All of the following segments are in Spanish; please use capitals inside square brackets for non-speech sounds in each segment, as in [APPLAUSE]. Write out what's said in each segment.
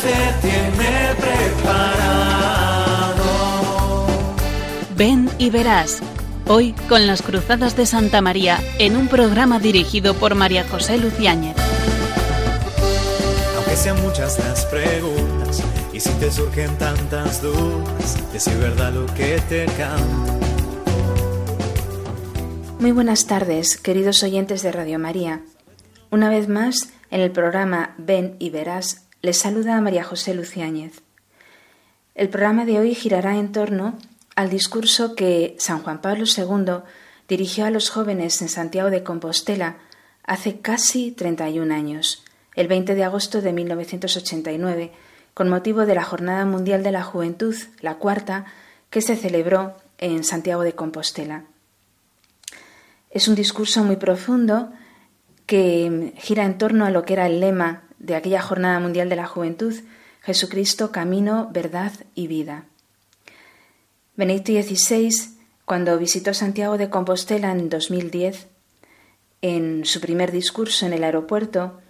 Jesús te tiene preparado. Ven y verás. Hoy con las Cruzadas de Santa María en un programa dirigido por María José Luciáñez. Aunque sean muchas las preguntas y si te surgen tantas dudas, decir verdad lo que te canta. Muy buenas tardes, queridos oyentes de Radio María. Una vez más, en el programa Ven y Verás, les saluda María José Luciáñez. El programa de hoy girará en torno al discurso que San Juan Pablo II dirigió a los jóvenes en Santiago de Compostela hace casi 31 años, el 20 de agosto de 1989, con motivo de la Jornada Mundial de la Juventud, la cuarta, que se celebró en Santiago de Compostela. Es un discurso muy profundo que gira en torno a lo que era el lema de aquella Jornada Mundial de la Juventud, Jesucristo, Camino, Verdad y Vida. Benedicto XVI, cuando visitó Santiago de Compostela en 2010, en su primer discurso en el aeropuerto,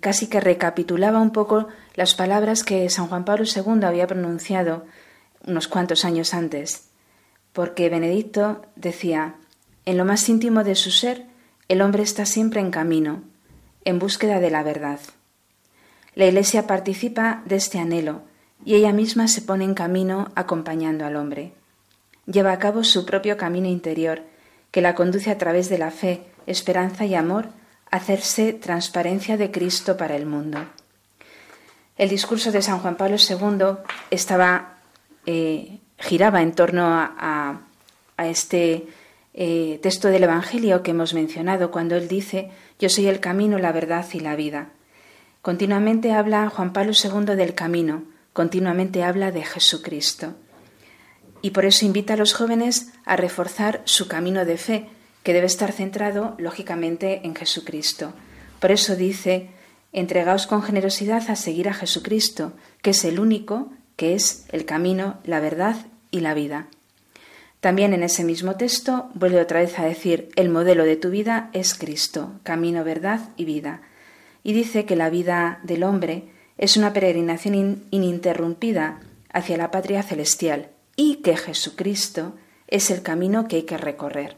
casi que recapitulaba un poco las palabras que San Juan Pablo II había pronunciado unos cuantos años antes, porque Benedicto decía, en lo más íntimo de su ser, el hombre está siempre en camino, en búsqueda de la verdad. La Iglesia participa de este anhelo y ella misma se pone en camino acompañando al hombre. Lleva a cabo su propio camino interior, que la conduce a través de la fe, esperanza y amor a hacerse transparencia de Cristo para el mundo. El discurso de San Juan Pablo II estaba, eh, giraba en torno a, este eh, texto del Evangelio que hemos mencionado, cuando él dice, Yo soy el camino, la verdad y la vida. Continuamente habla Juan Pablo II del camino, continuamente habla de Jesucristo. Y por eso invita a los jóvenes a reforzar su camino de fe, que debe estar centrado, lógicamente, en Jesucristo. Por eso dice, entregaos con generosidad a seguir a Jesucristo, que es el único, que es el camino, la verdad y la vida. También en ese mismo texto vuelve otra vez a decir, el modelo de tu vida es Cristo, camino, verdad y vida. Y dice que la vida del hombre es una peregrinación ininterrumpida hacia la patria celestial y que Jesucristo es el camino que hay que recorrer.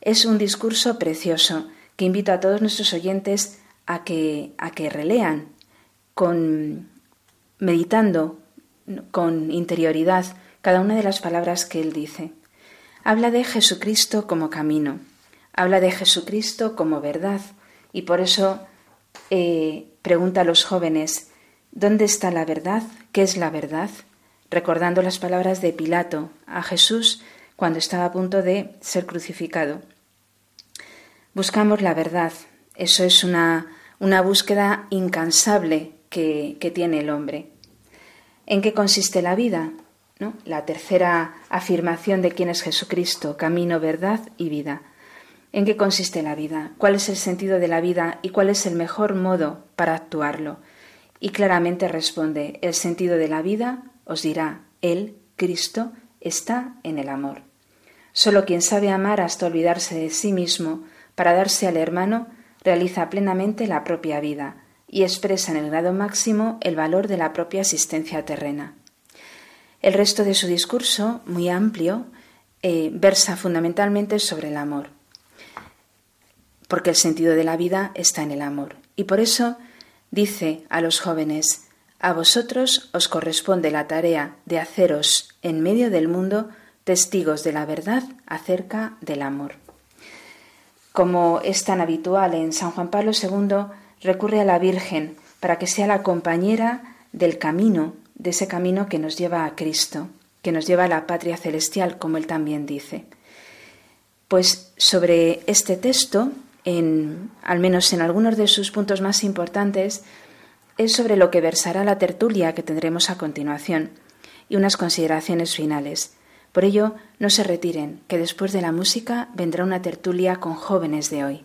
Es un discurso precioso que invito a todos nuestros oyentes a que, a que relean, con, meditando con interioridad cada una de las palabras que él dice. Habla de Jesucristo como camino, habla de Jesucristo como verdad, y por eso eh, pregunta a los jóvenes, ¿dónde está la verdad? ¿Qué es la verdad? Recordando las palabras de Pilato a Jesús cuando estaba a punto de ser crucificado. Buscamos la verdad, eso es una, una búsqueda incansable que, que tiene el hombre. ¿En qué consiste la vida? La tercera afirmación de quién es Jesucristo, camino, verdad y vida. ¿En qué consiste la vida? ¿Cuál es el sentido de la vida y cuál es el mejor modo para actuarlo? Y claramente responde, el sentido de la vida, os dirá, Él, Cristo, está en el amor. Solo quien sabe amar hasta olvidarse de sí mismo para darse al hermano, realiza plenamente la propia vida y expresa en el grado máximo el valor de la propia existencia terrena. El resto de su discurso, muy amplio, eh, versa fundamentalmente sobre el amor, porque el sentido de la vida está en el amor. Y por eso dice a los jóvenes, a vosotros os corresponde la tarea de haceros en medio del mundo testigos de la verdad acerca del amor. Como es tan habitual en San Juan Pablo II, recurre a la Virgen para que sea la compañera del camino de ese camino que nos lleva a Cristo, que nos lleva a la patria celestial, como él también dice. Pues sobre este texto, en, al menos en algunos de sus puntos más importantes, es sobre lo que versará la tertulia que tendremos a continuación y unas consideraciones finales. Por ello, no se retiren, que después de la música vendrá una tertulia con jóvenes de hoy.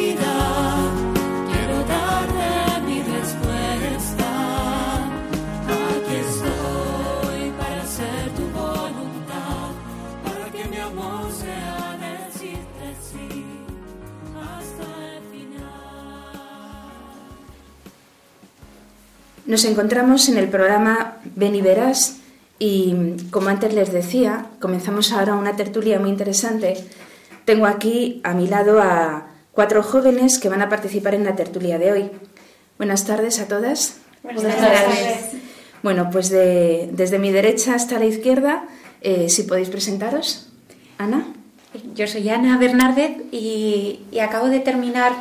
Nos encontramos en el programa Ven y Verás y como antes les decía, comenzamos ahora una tertulia muy interesante. Tengo aquí a mi lado a cuatro jóvenes que van a participar en la tertulia de hoy. Buenas tardes a todas. Buenas tardes. Bueno, pues de- desde mi derecha hasta la izquierda, eh, si podéis presentaros. Ana. Yo soy Ana Bernárdez y, y acabo de terminar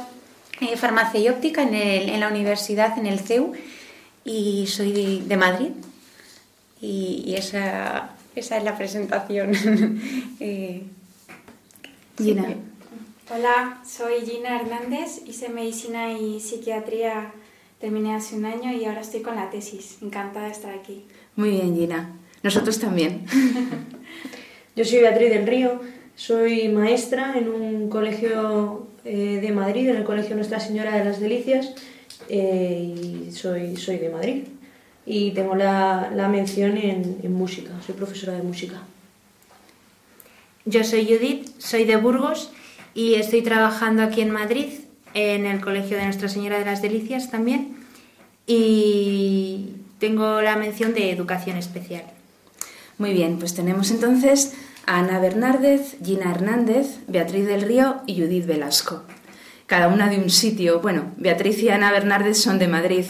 eh, farmacia y óptica en, el- en la universidad, en el CEU, y soy de, de Madrid. Y, y esa, esa es la presentación. [LAUGHS] Eh, Gina. Hola, soy Gina Hernández, hice medicina y psiquiatría, terminé hace un año y ahora estoy con la tesis. Encantada de estar aquí. Muy bien, Gina. Nosotros también. [LAUGHS] Yo soy Beatriz del Río, soy maestra en un colegio eh, de Madrid, en el Colegio Nuestra Señora de las Delicias, eh, y soy, soy de Madrid. Y tengo la, la mención en, en música, soy profesora de música. Yo soy Judith, soy de Burgos y estoy trabajando aquí en Madrid, en el Colegio de Nuestra Señora de las Delicias también, y tengo la mención de educación especial. Muy bien, pues tenemos entonces a Ana Bernárdez, Gina Hernández, Beatriz del Río y Judith Velasco. Cada una de un sitio. Bueno, Beatriz y Ana Bernárdez son de Madrid.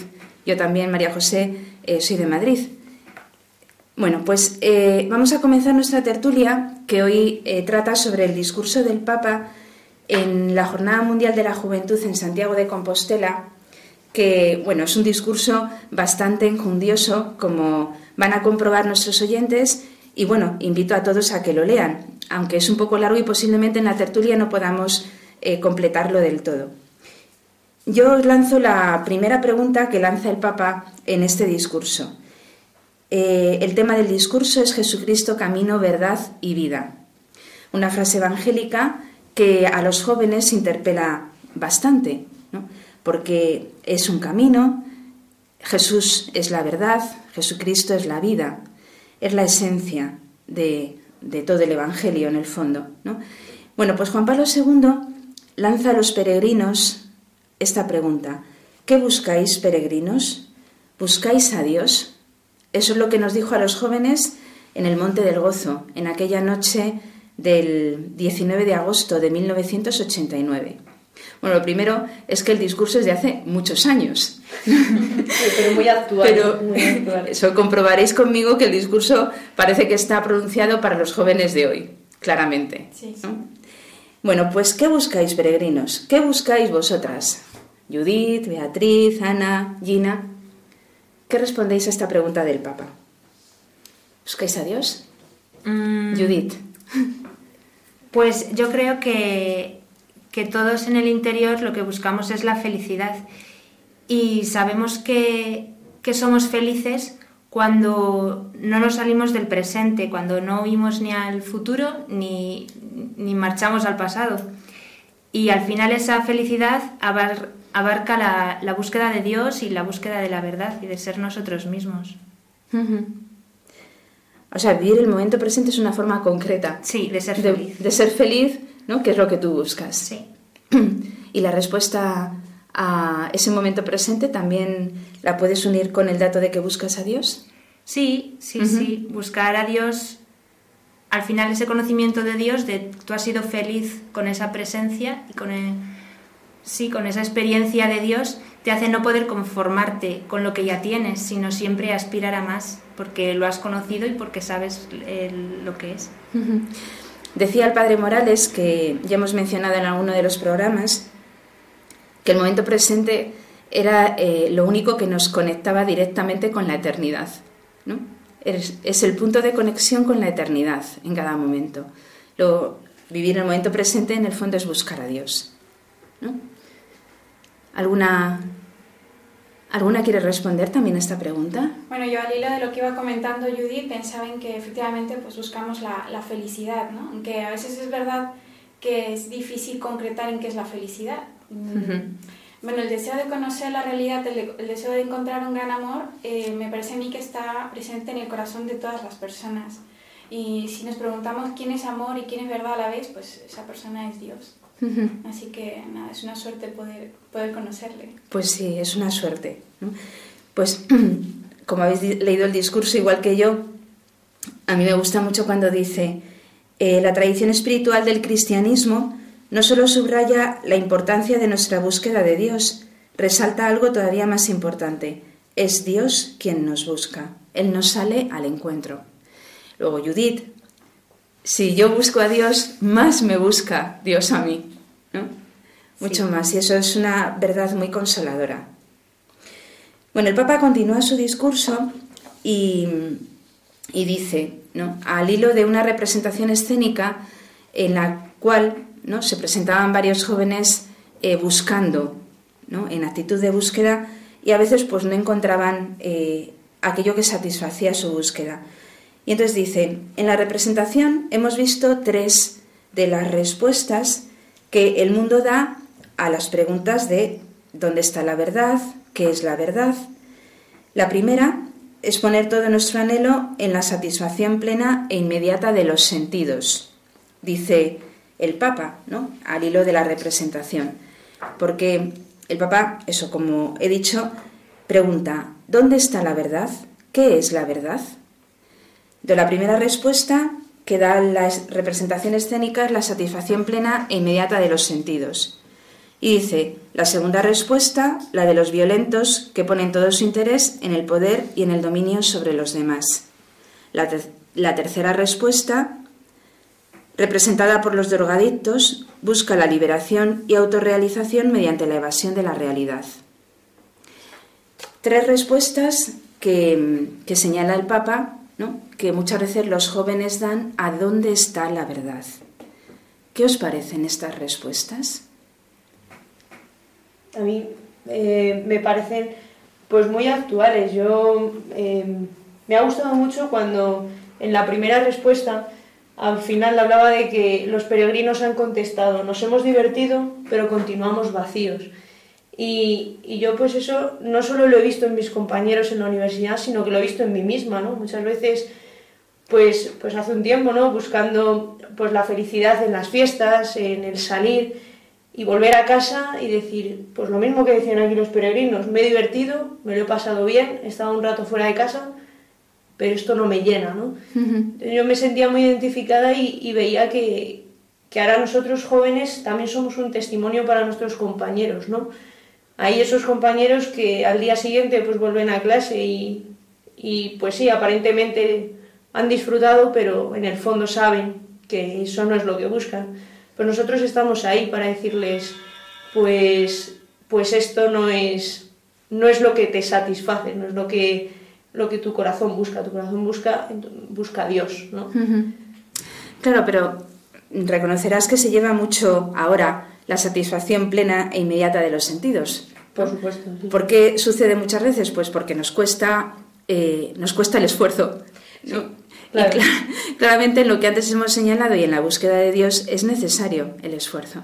Yo también, María José, eh, soy de Madrid. Bueno, pues eh, vamos a comenzar nuestra tertulia que hoy eh, trata sobre el discurso del Papa en la Jornada Mundial de la Juventud en Santiago de Compostela, que bueno, es un discurso bastante enjundioso, como van a comprobar nuestros oyentes, y bueno, invito a todos a que lo lean, aunque es un poco largo y posiblemente en la tertulia no podamos eh, completarlo del todo. Yo os lanzo la primera pregunta que lanza el Papa en este discurso. Eh, el tema del discurso es Jesucristo, camino, verdad y vida. Una frase evangélica que a los jóvenes interpela bastante, ¿no? porque es un camino, Jesús es la verdad, Jesucristo es la vida, es la esencia de, de todo el Evangelio en el fondo. ¿no? Bueno, pues Juan Pablo II lanza a los peregrinos esta pregunta. ¿qué buscáis, peregrinos? ¿Buscáis a Dios? Eso es lo que nos dijo a los jóvenes en el Monte del Gozo, en aquella noche del 19 de agosto de 1989. Bueno, lo primero es que el discurso es de hace muchos años. pero muy actual. Pero muy actual. eso comprobaréis conmigo que el discurso parece que está pronunciado para los jóvenes de hoy, claramente. Sí, sí. ¿no? Bueno, pues ¿qué buscáis, peregrinos? ¿Qué buscáis vosotras? Judith, Beatriz, Ana, Gina. ¿Qué respondéis a esta pregunta del Papa? ¿Buscáis a Dios? Mm, Judith. Pues yo creo que, que todos en el interior lo que buscamos es la felicidad y sabemos que, que somos felices cuando no nos salimos del presente, cuando no huimos ni al futuro ni, ni marchamos al pasado. Y al final esa felicidad abar- abarca la, la búsqueda de Dios y la búsqueda de la verdad y de ser nosotros mismos. O sea, vivir el momento presente es una forma concreta Sí, de ser de, feliz. de ser feliz, ¿no? Que es lo que tú buscas. Sí. [CLEARS THROAT] Y la respuesta a ese momento presente también la puedes unir con el dato de que buscas a Dios. Sí, sí, sí. Buscar a Dios, al final ese conocimiento de Dios, de tú has sido feliz con esa presencia y con, el- sí, con esa experiencia de Dios, te hace no poder conformarte con lo que ya tienes, sino siempre aspirar a más, porque lo has conocido y porque sabes el- lo que es. Decía el padre Morales, que ya hemos mencionado en alguno de los programas, que el momento presente era eh, lo único que nos conectaba directamente con la eternidad. ¿no? Es, es el punto de conexión con la eternidad en cada momento. Lo, vivir el momento presente en el fondo es buscar a Dios. ¿no? ¿Alguna, ¿Alguna quiere responder también a esta pregunta? Bueno, yo al hilo de lo que iba comentando Judith pensaba en que efectivamente pues buscamos la, la felicidad, ¿no? Aunque a veces es verdad que es difícil concretar en qué es la felicidad. Bueno, el deseo de conocer la realidad, el, el deseo de encontrar un gran amor, eh, me parece a mí que está presente en el corazón de todas las personas. Y si nos preguntamos quién es amor y quién es verdad a la vez, pues esa persona es Dios. Así que nada, es una suerte poder, poder conocerle. Pues sí, es una suerte. Pues [CLEARS THROAT] como habéis leído el discurso igual que yo, a mí me gusta mucho cuando dice, eh, la tradición espiritual del cristianismo no solo subraya la importancia de nuestra búsqueda de Dios, resalta algo todavía más importante. Es Dios quien nos busca. Él nos sale al encuentro. Luego Judith, si yo busco a Dios, más me busca Dios a mí. ¿no? Mucho Sí. más. Y eso es una verdad muy consoladora. Bueno, el Papa continúa su discurso y, y dice, ¿no? al hilo de una representación escénica en la cual ¿no? se presentaban varios jóvenes eh, buscando, ¿no? en actitud de búsqueda, y a veces pues no encontraban eh, aquello que satisfacía su búsqueda. Y entonces dice, en la representación hemos visto tres de las respuestas que el mundo da a las preguntas de ¿dónde está la verdad? ¿Qué es la verdad? La primera es poner todo nuestro anhelo en la satisfacción plena e inmediata de los sentidos, dice el Papa, ¿no? al hilo de la representación. Porque el Papa, eso como he dicho, pregunta, ¿dónde está la verdad? ¿Qué es la verdad? De la primera respuesta que da la representación escénica es la satisfacción plena e inmediata de los sentidos. Y dice, la segunda respuesta, la de los violentos, que ponen todo su interés en el poder y en el dominio sobre los demás. La tercera respuesta, representada por los drogadictos, busca la liberación y autorrealización mediante la evasión de la realidad. Tres respuestas que, que señala el Papa, ¿no? que muchas veces los jóvenes dan a dónde está la verdad. ¿Qué os parecen estas respuestas? a mí eh, me parecen pues muy actuales. Yo eh, me ha gustado mucho cuando en la primera respuesta al final hablaba de que los peregrinos han contestado, nos hemos divertido, pero continuamos vacíos. Y, y yo pues eso no solo lo he visto en mis compañeros en la universidad, sino que lo he visto en mí misma, ¿no? Muchas veces pues, pues hace un tiempo, ¿no? Buscando pues la felicidad en las fiestas, en el salir, y volver a casa y decir, pues lo mismo que decían aquí los peregrinos, me he divertido, me lo he pasado bien, he estado un rato fuera de casa, pero esto no me llena, ¿no? Yo me sentía muy identificada y, veía que, que, ahora nosotros jóvenes también somos un testimonio para nuestros compañeros, ¿no? Hay esos compañeros que al día siguiente pues vuelven a clase y, y pues sí, aparentemente han disfrutado, pero en el fondo saben que eso no es lo que buscan. Pero nosotros estamos ahí para decirles, pues, pues esto no es, no es lo que te satisface, no es lo que, lo que tu corazón busca. Tu corazón busca, busca a Dios, ¿no? Claro, pero reconocerás que se lleva mucho ahora la satisfacción plena e inmediata de los sentidos. Por supuesto. ¿Por qué sucede muchas veces? Pues porque nos cuesta, eh, nos cuesta el esfuerzo. claramente en lo que antes hemos señalado y en la búsqueda de Dios es necesario el esfuerzo.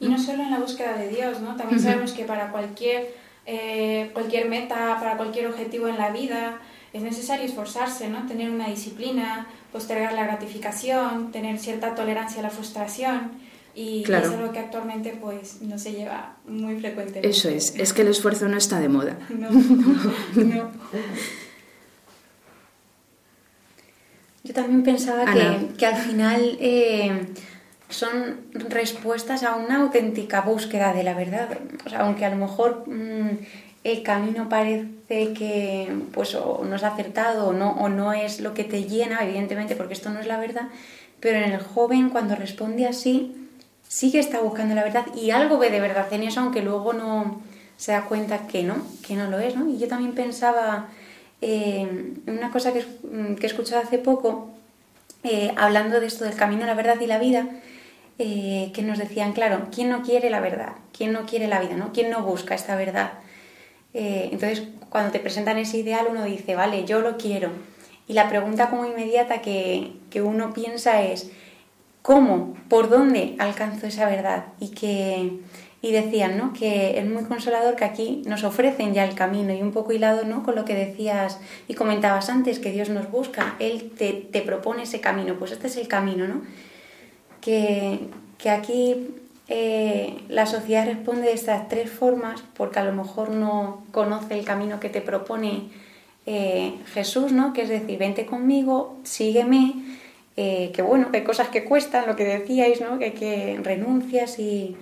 Y no solo en la búsqueda de Dios, ¿no? También sabemos que para cualquier, eh, cualquier meta, para cualquier objetivo en la vida, es necesario esforzarse, ¿no? Tener una disciplina, postergar la gratificación, tener cierta tolerancia a la frustración. Y es algo que actualmente pues no se lleva muy frecuentemente. Eso es, es que el esfuerzo no está de moda. [LAUGHS] no. [LAUGHS] no. Yo también pensaba que, al final eh, son respuestas a una auténtica búsqueda de la verdad. aunque a lo mejor mm, el camino parece que pues, o no es acertado o no, o no es lo que te llena, evidentemente, porque esto no es la verdad, pero en el joven cuando responde así, sí que está buscando la verdad y algo ve de verdad en eso, aunque luego no se da cuenta que no, que no lo es. ¿no? Y yo también pensaba eh, una cosa que, mm, que, he escuchado hace poco, eh, hablando de esto del camino, la verdad y la vida, eh, que nos decían, claro, ¿quién no quiere la verdad? ¿Quién no quiere la vida? ¿no? ¿Quién no busca esta verdad? entonces, cuando te presentan ese ideal, uno dice, vale, yo lo quiero. Y la pregunta como inmediata que, que uno piensa es, ¿cómo? ¿Por dónde alcanzo esa verdad? Y que y decían ¿no? que es muy consolador que aquí nos ofrecen ya el camino y un poco hilado ¿no? con lo que decías y comentabas antes, que Dios nos busca, Él te, te propone ese camino, pues este es el camino, ¿no? Que, que aquí eh, la sociedad responde de estas tres formas porque a lo mejor no conoce el camino que te propone eh, Jesús, ¿no? que es decir, vente conmigo, sígueme, eh, que bueno, que hay cosas que cuestan, lo que decíais, ¿no? que, que renuncias y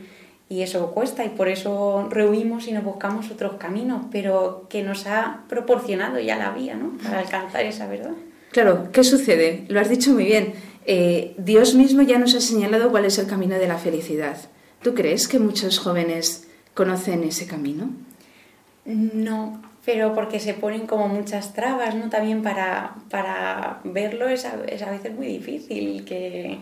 y eso cuesta y por eso rehuimos y nos buscamos otros caminos, pero que nos ha proporcionado ya la vía ¿no? para alcanzar esa verdad. Claro, ¿qué sucede? Lo has dicho muy bien. Eh, Dios mismo ya nos ha señalado cuál es el camino de la felicidad. ¿Tú crees que muchos jóvenes conocen ese camino? No, pero porque se ponen como muchas trabas, ¿no? También para, para verlo es a, es a veces muy difícil que...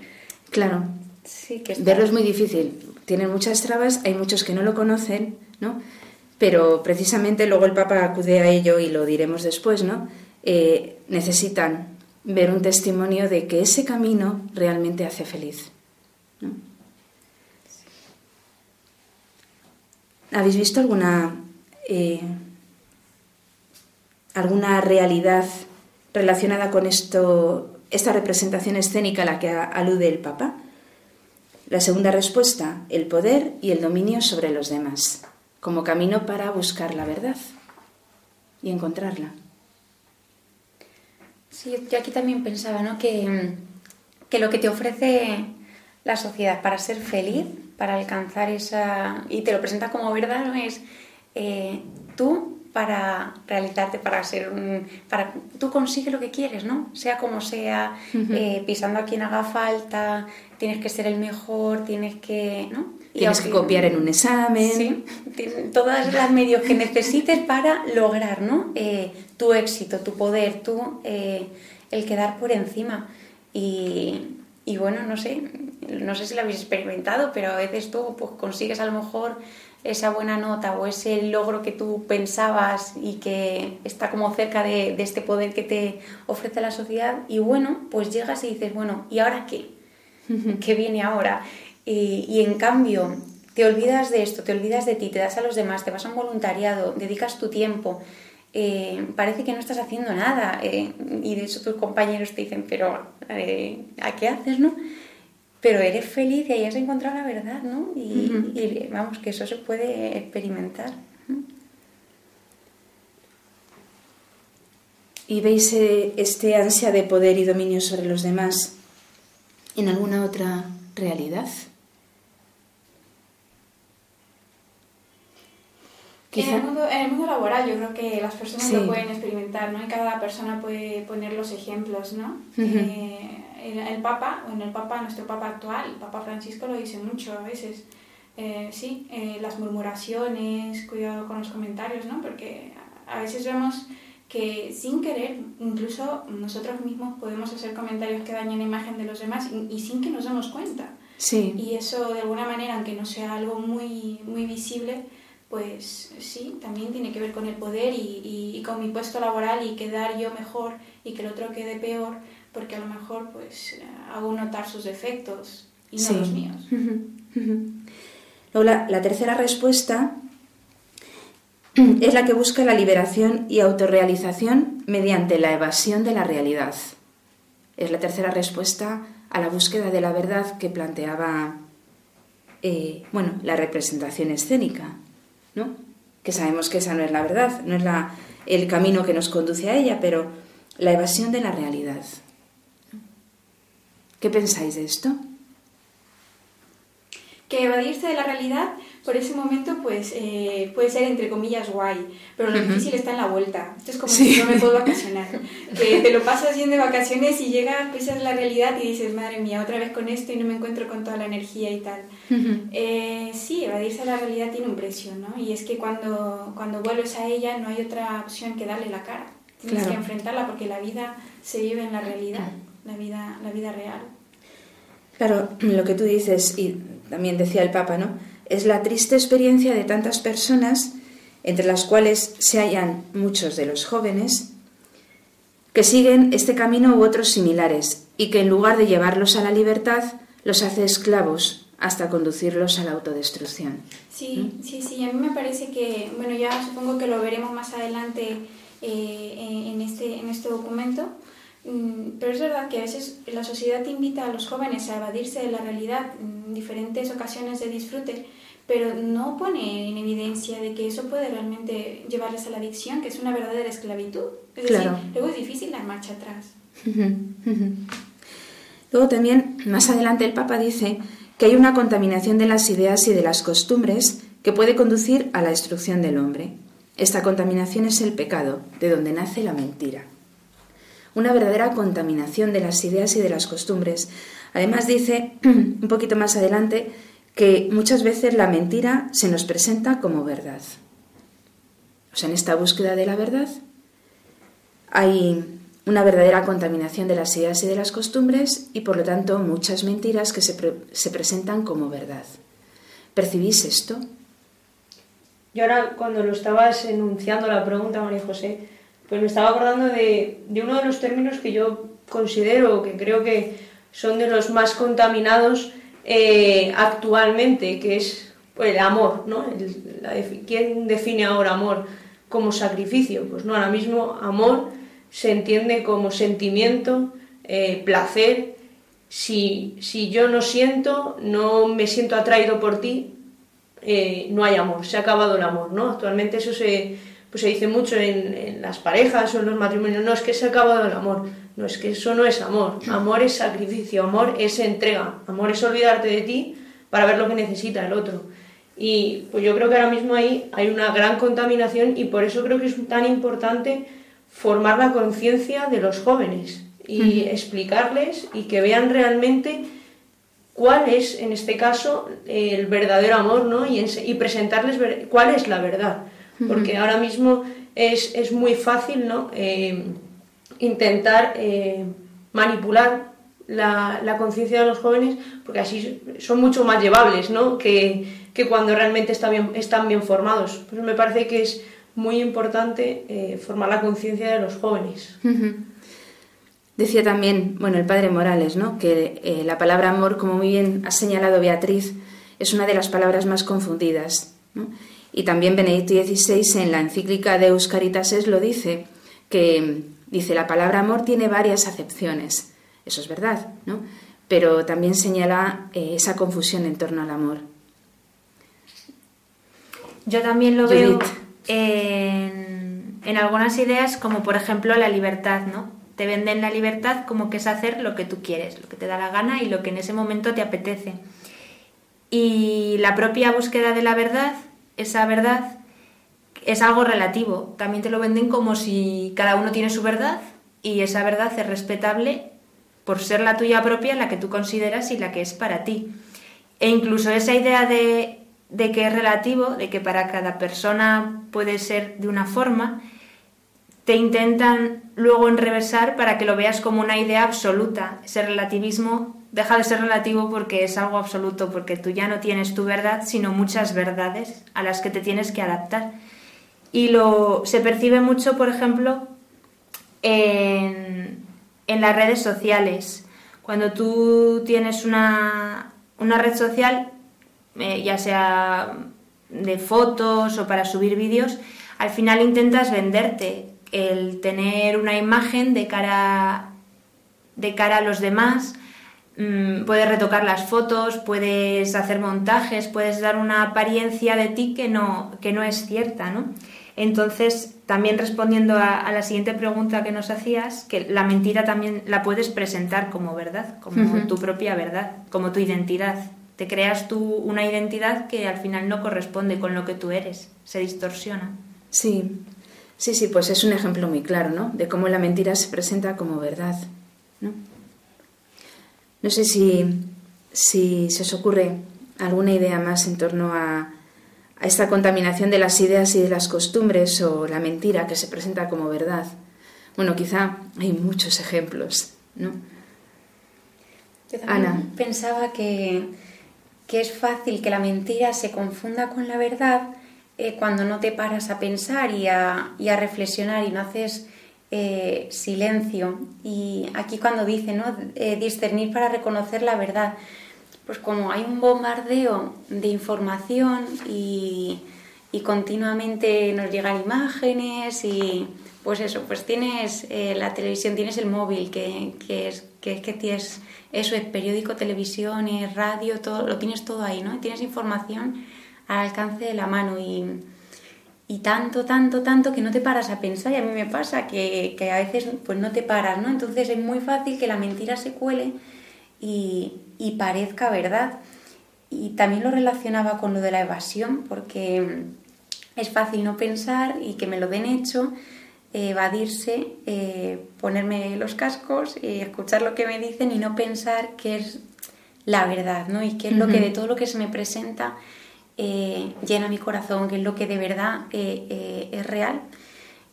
Claro. Sí, que Verlo es muy difícil tienen muchas trabas, hay muchos que no lo conocen, ¿no? Pero precisamente luego el Papa acude a ello y lo diremos después, ¿no? Eh, necesitan ver un testimonio de que ese camino realmente hace feliz. ¿Habéis visto alguna, eh, alguna realidad relacionada con esto, esta representación escénica a la que alude el Papa? La segunda respuesta, el poder y el dominio sobre los demás, como camino para buscar la verdad y encontrarla. Sí, yo aquí también pensaba ¿no? que, que lo que te ofrece la sociedad para ser feliz, para alcanzar esa... y te lo presenta como verdad, ¿no? es eh, tú para realizarte, para ser un, para tú consigues lo que quieres, ¿no? Sea como sea, eh, pisando a quien haga falta, tienes que ser el mejor, tienes que, ¿no? tienes que copiar en un examen. Sí, todas las medios que necesites para lograr, ¿no? Eh, tu éxito, tu poder, tú, eh, el quedar por encima. Y, y bueno, no sé, no sé si lo habéis experimentado, pero a veces tú pues, consigues a lo mejor esa buena nota o ese logro que tú pensabas y que está como cerca de, este poder que te ofrece la sociedad y bueno, pues llegas y dices, bueno, ¿y ahora qué? [LAUGHS] ¿Qué viene ahora? Y, en cambio, te olvidas de esto, te olvidas de ti, te das a los demás, te vas a un voluntariado, dedicas tu tiempo, eh, parece que no estás haciendo nada eh, y de eso tus compañeros te dicen, pero eh, ¿a qué haces, no? Pero eres feliz y ahí has encontrado la verdad, ¿no? Y, y vamos, que eso se puede experimentar. ¿Y veis eh, este ansia de poder y dominio sobre los demás en alguna otra realidad? En, el mundo, en el mundo laboral yo creo que las personas lo pueden experimentar, ¿no? Y cada persona puede poner los ejemplos, ¿no? Eh, el, Papa, bueno, el Papa, nuestro Papa actual, el Papa Francisco lo dice mucho a veces. Eh, sí, eh, las murmuraciones, cuidado con los comentarios, ¿no? Porque a veces vemos que sin querer, incluso nosotros mismos podemos hacer comentarios que dañen la imagen de los demás y, sin que nos demos cuenta. Sí. Y eso de alguna manera, aunque no sea algo muy, muy visible, pues sí, también tiene que ver con el poder y, con mi puesto laboral y quedar yo mejor y que el otro quede peor, porque a lo mejor pues hago notar sus defectos y no los míos. Luego la, tercera respuesta es la que busca la liberación y autorrealización mediante la evasión de la realidad. Es la tercera respuesta a la búsqueda de la verdad que planteaba eh, bueno, la representación escénica. ¿no? Que sabemos que esa no es la verdad, no es la, el camino que nos conduce a ella, pero la evasión de la realidad. ¿Qué pensáis de esto? Que evadirse de la realidad por ese momento pues eh, puede ser entre comillas guay, pero lo difícil está en la vuelta. Esto es como si no me puedo vacacionar. que te lo pasas bien de vacaciones y llega, pisas la realidad y dices, madre mía, otra vez con esto y no me encuentro con toda la energía y tal. Eh, sí, evadirse de la realidad tiene un precio, ¿no? Y es que cuando, cuando vuelves a ella no hay otra opción que darle la cara. Tienes que enfrentarla porque la vida se vive en la realidad, la vida, la vida real. Claro, [CLEARS THROAT] lo que tú dices, y también decía el Papa, ¿no? es la triste experiencia de tantas personas, entre las cuales se hallan muchos de los jóvenes, que siguen este camino u otros similares y que en lugar de llevarlos a la libertad, los hace esclavos hasta conducirlos a la autodestrucción. Sí, sí, sí, a mí me parece que, bueno, ya supongo que lo veremos más adelante eh, en, este, en este documento, pero es verdad que a veces la sociedad invita a los jóvenes a evadirse de la realidad en diferentes ocasiones de disfrute pero no pone en evidencia de que eso puede realmente llevarles a la adicción, que es una verdadera esclavitud. Es decir, luego es difícil dar marcha atrás. luego también, más adelante, el Papa dice que hay una contaminación de las ideas y de las costumbres que puede conducir a la destrucción del hombre. Esta contaminación es el pecado, de donde nace la mentira. Una verdadera contaminación de las ideas y de las costumbres. Además dice, [CLEARS THROAT] un poquito más adelante, que muchas veces la mentira se nos presenta como verdad. O sea, en esta búsqueda de la verdad hay una verdadera contaminación de las ideas y de las costumbres y por lo tanto muchas mentiras que se, presentan como verdad. ¿Percibís esto? Yo ahora cuando lo estabas enunciando la pregunta, María José, pues me estaba acordando de, uno de los términos que yo considero, que creo que son de los más contaminados eh, actualmente, que es pues, el amor, ¿no? ¿Quién define ahora amor como sacrificio? Pues no, ahora mismo amor se entiende como sentimiento, eh, placer. Si, si, yo no siento, no me siento atraído por ti, eh, no hay amor, se ha acabado el amor, ¿no? Actualmente eso se, pues se dice mucho en, en, las parejas o en los matrimonios, no, es que se ha acabado el amor. No, es que eso no es amor. Amor es sacrificio, amor es entrega, amor es olvidarte de ti para ver lo que necesita el otro. Y pues yo creo que ahora mismo ahí hay una gran contaminación y por eso creo que es tan importante formar la conciencia de los jóvenes y explicarles y que vean realmente cuál es, en este caso, el verdadero amor, ¿no? Y, y presentarles cuál es la verdad. Porque ahora mismo es, es muy fácil, ¿no? Eh, intentar eh, manipular la, conciencia de los jóvenes, porque así son mucho más llevables ¿no? que, cuando realmente está bien, están bien formados. Pues me parece que es muy importante eh, formar la conciencia de los jóvenes. Decía también, bueno, el padre Morales, ¿no? que eh, la palabra amor, como muy bien ha señalado Beatriz, es una de las palabras más confundidas. Y también Benedicto XVI en la encíclica de Euscaritas lo dice, que Dice, la palabra amor tiene varias acepciones. Eso es verdad, ¿no? pero también señala eh, esa confusión en torno al amor. Yo también lo veo en, en algunas ideas como por ejemplo la libertad, ¿no? Te venden la libertad como que es hacer lo que tú quieres, lo que te da la gana y lo que en ese momento te apetece. Y la propia búsqueda de la verdad, esa verdad, es algo relativo. También te lo venden como si cada uno tiene su verdad y esa verdad es respetable por ser la tuya propia, la que tú consideras y la que es para ti. E incluso esa idea de, de que es relativo, de que para cada persona puede ser de una forma, te intentan luego enrevesar para que lo veas como una idea absoluta. Ese relativismo deja de ser relativo porque es algo absoluto, porque tú ya no tienes tu verdad, sino muchas verdades a las que te tienes que adaptar. Y lo se percibe mucho, por ejemplo, en, en las redes sociales. Cuando tú tienes una, una red social, eh, ya sea de fotos o para subir vídeos, al final intentas venderte, el tener una imagen de cara, de cara a los demás. Mm, puedes retocar las fotos, puedes hacer montajes, puedes dar una apariencia de ti que no, que no es cierta, ¿no? Entonces, también respondiendo a, la siguiente pregunta que nos hacías, que la mentira también la puedes presentar como verdad, como tu propia verdad, como tu identidad. Te creas tú una identidad que al final no corresponde con lo que tú eres, se distorsiona. Sí, sí, sí, pues es un ejemplo muy claro, ¿no? De cómo la mentira se presenta como verdad, ¿no? No sé si, si se os ocurre alguna idea más en torno a, a esta contaminación de las ideas y de las costumbres o la mentira que se presenta como verdad. Bueno, quizá hay muchos ejemplos, ¿no? Ana. pensaba que, es fácil que la mentira se confunda con la verdad eh, cuando no te paras a pensar y a, reflexionar y no haces eh, silencio. Y aquí cuando dice, ¿no? Eh, discernir para reconocer la verdad pues como hay un bombardeo de información y, continuamente nos llegan imágenes y pues eso, pues tienes eh, la televisión, tienes el móvil, que, es, que, que tienes eso, es periódico, televisión, radio, todo, lo tienes todo ahí, ¿no? Tienes información al alcance de la mano y, y tanto, tanto, tanto que no te paras a pensar y a mí me pasa que, que a veces pues no te paras, ¿no? Entonces es muy fácil que la mentira se cuele y, parezca verdad. Y también lo relacionaba con lo de la evasión, porque es fácil no pensar y que me lo den hecho, evadirse, eh, ponerme los cascos, y escuchar lo que me dicen y no pensar que es la verdad, ¿no? Y qué es lo que de todo lo que se me presenta eh, llena mi corazón, qué es lo que de verdad eh, es real.